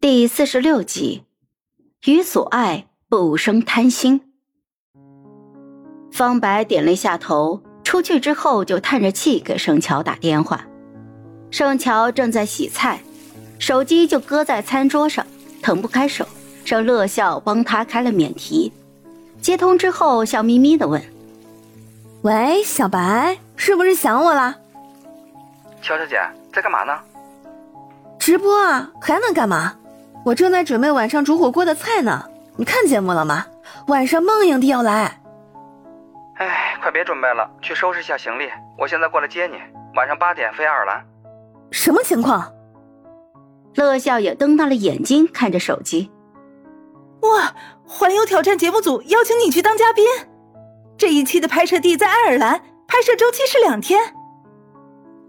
第四十六集，与所爱不生贪心。方白点了一下头，出去之后就叹着气给盛乔打电话。盛乔正在洗菜，手机就搁在餐桌上，腾不开手，让乐笑帮他开了免提。接通之后，笑眯眯的问：“喂，小白，是不是想我了？”乔小姐在干嘛呢？直播啊，还能干嘛？我正在准备晚上煮火锅的菜呢，你看节目了吗？晚上孟影帝要来。哎，快别准备了，去收拾一下行李，我现在过来接你。晚上八点飞爱尔兰。什么情况？乐笑也瞪大了眼睛看着手机。哇，环游挑战节目组邀请你去当嘉宾。这一期的拍摄地在爱尔兰，拍摄周期是两天。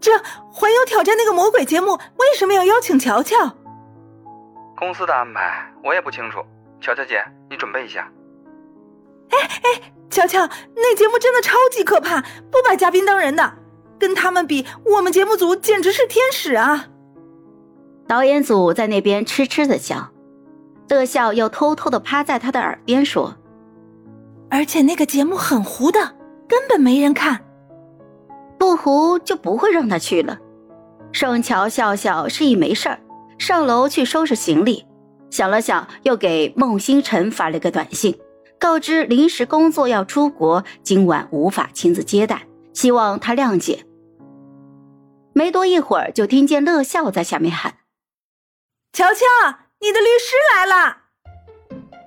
这环游挑战那个魔鬼节目为什么要邀请乔乔？公司的安排我也不清楚，乔乔姐，你准备一下。哎哎，乔乔，那节目真的超级可怕，不把嘉宾当人的，跟他们比，我们节目组简直是天使啊！导演组在那边痴痴的笑，乐笑又偷偷的趴在他的耳边说：“而且那个节目很糊的，根本没人看，不糊就不会让他去了。”盛乔笑笑示意没事儿。上楼去收拾行李，想了想，又给孟星辰发了个短信，告知临时工作要出国，今晚无法亲自接待，希望他谅解。没多一会儿，就听见乐笑在下面喊：“乔乔，你的律师来了！”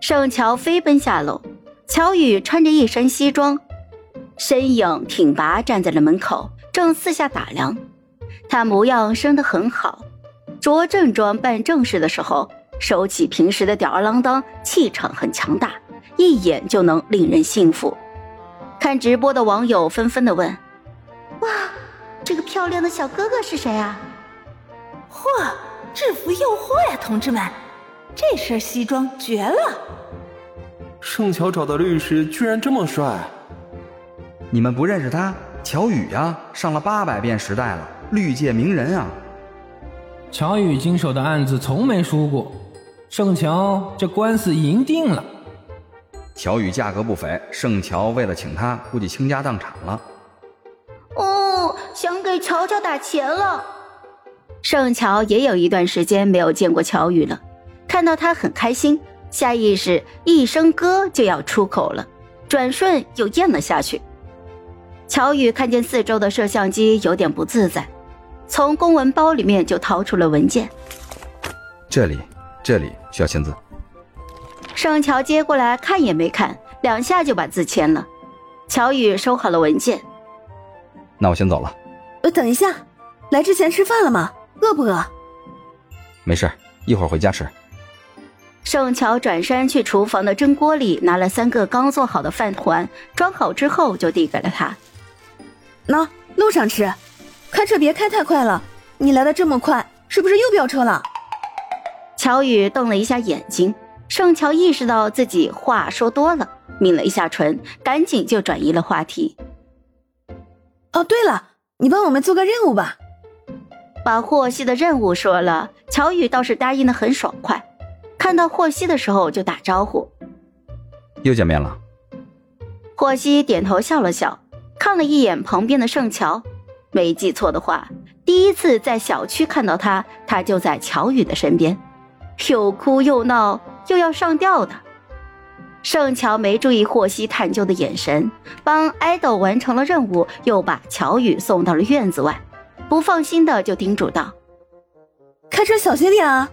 盛乔飞奔下楼，乔宇穿着一身西装，身影挺拔，站在了门口，正四下打量。他模样生得很好。着正装办正事的时候，收起平时的吊儿郎当，气场很强大，一眼就能令人信服。看直播的网友纷纷的问：“哇，这个漂亮的小哥哥是谁啊？”“嚯，制服诱惑呀，同志们，这身西装绝了！”盛乔找的律师居然这么帅，你们不认识他？乔宇呀，上了八百遍时代了，律界名人啊！乔宇经手的案子从没输过，盛乔这官司赢定了。乔宇价格不菲，盛乔为了请他，估计倾家荡产了。哦，想给乔乔打钱了。盛乔也有一段时间没有见过乔宇了，看到他很开心，下意识一声哥就要出口了，转瞬又咽了下去。乔宇看见四周的摄像机，有点不自在。从公文包里面就掏出了文件，这里，这里需要签字。盛乔接过来看也没看，两下就把字签了。乔宇收好了文件，那我先走了。呃，等一下，来之前吃饭了吗？饿不饿？没事，一会儿回家吃。盛乔转身去厨房的蒸锅里拿了三个刚做好的饭团，装好之后就递给了他。喏，路上吃。开车别开太快了，你来的这么快，是不是又飙车了？乔宇瞪了一下眼睛，盛乔意识到自己话说多了，抿了一下唇，赶紧就转移了话题。哦，对了，你帮我们做个任务吧。把霍希的任务说了，乔宇倒是答应的很爽快，看到霍希的时候就打招呼。又见面了。霍希点头笑了笑，看了一眼旁边的盛乔。没记错的话，第一次在小区看到他，他就在乔宇的身边，又哭又闹又要上吊的。盛乔没注意霍希探究的眼神，帮爱豆完成了任务，又把乔宇送到了院子外，不放心的就叮嘱道：“开车小心点啊。”